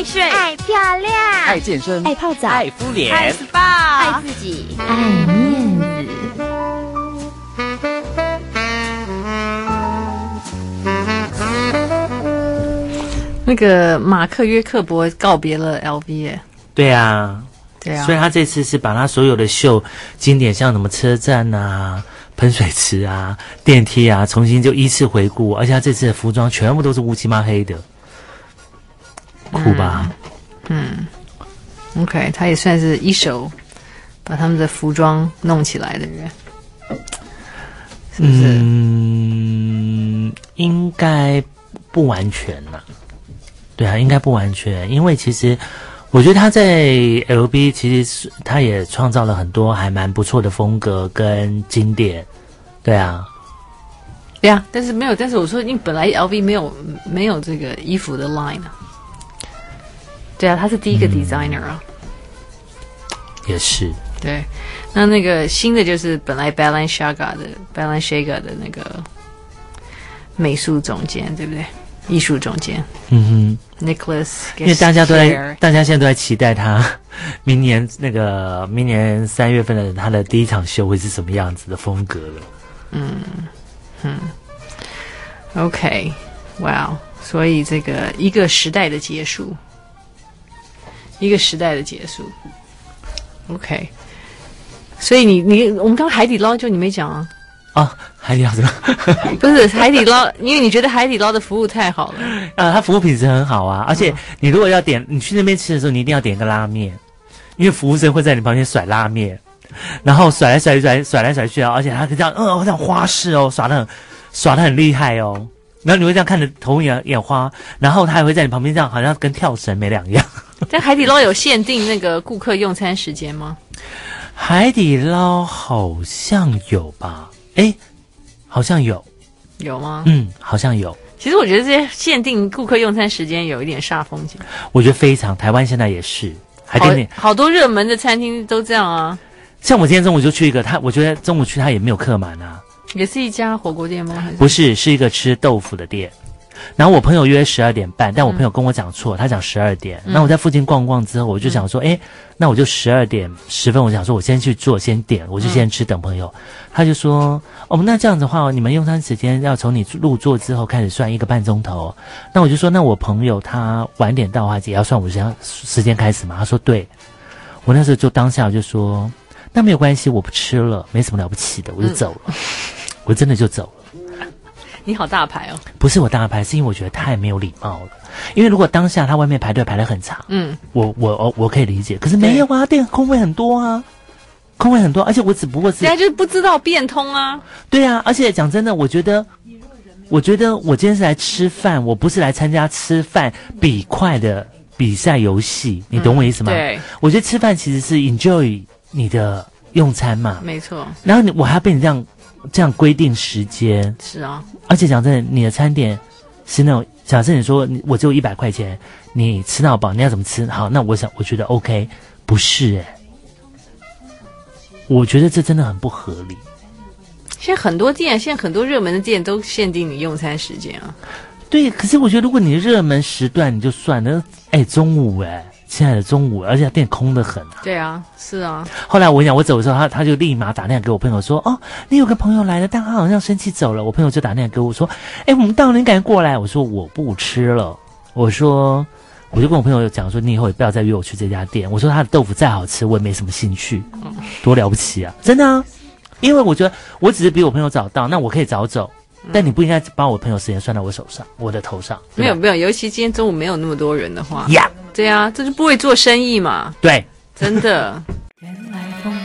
爱漂亮、爱健身，爱泡澡、爱敷脸，爱 SPA，爱自己、爱面子。那个马克约克伯告别了 LV 耶，对啊，对啊，所以他这次是把他所有的秀经典，像什么车站啊、喷水池啊、电梯啊，重新就依次回顾，而且他这次的服装全部都是乌漆嘛黑的，酷吧？嗯，OK，他也算是一手把他们的服装弄起来的人，是不是？嗯，应该不完全了。对啊，应该不完全，因为其实。我觉得他在 LV 其实是他也创造了很多还蛮不错的风格跟经典，对啊，对啊，但是没有，但是我说，因为本来 LV 没有没有这个衣服的 line 啊，对啊，他是第一个 designer 啊，嗯、也是，对，那那个新的就是本来 Balenciaga 的 Balenciaga 的那个美术总监，对不对？艺术总监，嗯哼，Nicholas，因为大家都在，大家现在都在期待他 明年那个明年三月份的他的第一场秀会是什么样子的风格了。嗯嗯，OK，哇，wow，所以这个一个时代的结束，一个时代的结束，OK，所以你你我们刚刚海底捞就你没讲啊。啊，海底捞什么？不是海底捞，因为你觉得海底捞的服务太好了。呃，它服务品质很好啊，而且你如果要点，你去那边吃的时候，你一定要点个拉面，因为服务生会在你旁边甩拉面，然后甩来甩去甩甩来甩去啊，而且他这样，嗯、呃，这样花式哦，耍的很耍的很厉害哦，然后你会这样看着头眼眼花，然后他还会在你旁边这样，好像跟跳绳没两样。在海底捞有限定那个顾客用餐时间吗？海底捞好像有吧。哎，好像有，有吗？嗯，好像有。其实我觉得这些限定顾客用餐时间有一点煞风景。我觉得非常，台湾现在也是，还给你好，好多热门的餐厅都这样啊。像我今天中午就去一个，他我觉得中午去他也没有客满啊。也是一家火锅店吗？还是？不是，是一个吃豆腐的店。然后我朋友约十二点半，但我朋友跟我讲错，嗯、他讲十二点。那、嗯、我在附近逛逛之后，我就想说，哎、嗯，那我就十二点十分，我想说我先去做，先点，我就先吃等朋友。嗯、他就说，哦，那这样子的话，你们用餐时间要从你入座之后开始算一个半钟头。那我就说，那我朋友他晚点到的话，也要算我时间时间开始嘛？他说对。我那时候就当下我就说，那没有关系，我不吃了，没什么了不起的，我就走了，嗯、我真的就走了。你好大牌哦！不是我大牌，是因为我觉得太没有礼貌了。因为如果当下他外面排队排得很长，嗯，我我我我可以理解。可是没有啊，店空位很多啊，空位很多，而且我只不过是人家就是不知道变通啊。对啊，而且讲真的，我觉得，我觉得我今天是来吃饭，我不是来参加吃饭比快的比赛游戏。你懂我意思吗？嗯、对，我觉得吃饭其实是 enjoy 你的用餐嘛，没错。然后你我还要被你这样。这样规定时间是啊，而且讲真的，你的餐点是那种，假设你说我只有一百块钱，你吃到饱，你要怎么吃？好，那我想我觉得 OK，不是哎，我觉得这真的很不合理。现在很多店，现在很多热门的店都限定你用餐时间啊。对，可是我觉得如果你热门时段你就算了，哎，中午哎。亲爱的中午，而且店空得很啊。对啊，是啊。后来我跟你讲，我走的时候，他他就立马打电话给我朋友说：“哦，你有个朋友来了，但他好像生气走了。”我朋友就打电话给我说：“哎，我们到了，你赶紧过来。”我说：“我不吃了。”我说：“我就跟我朋友讲说，你以后也不要再约我去这家店。”我说：“他的豆腐再好吃，我也没什么兴趣。多了不起啊，真的啊！因为我觉得我只是比我朋友早到，那我可以早走。”但你不应该把我朋友时间算到我手上，我的头上。没有没有，尤其今天中午没有那么多人的话。对呀，这就不会做生意嘛。对。真的。原来风。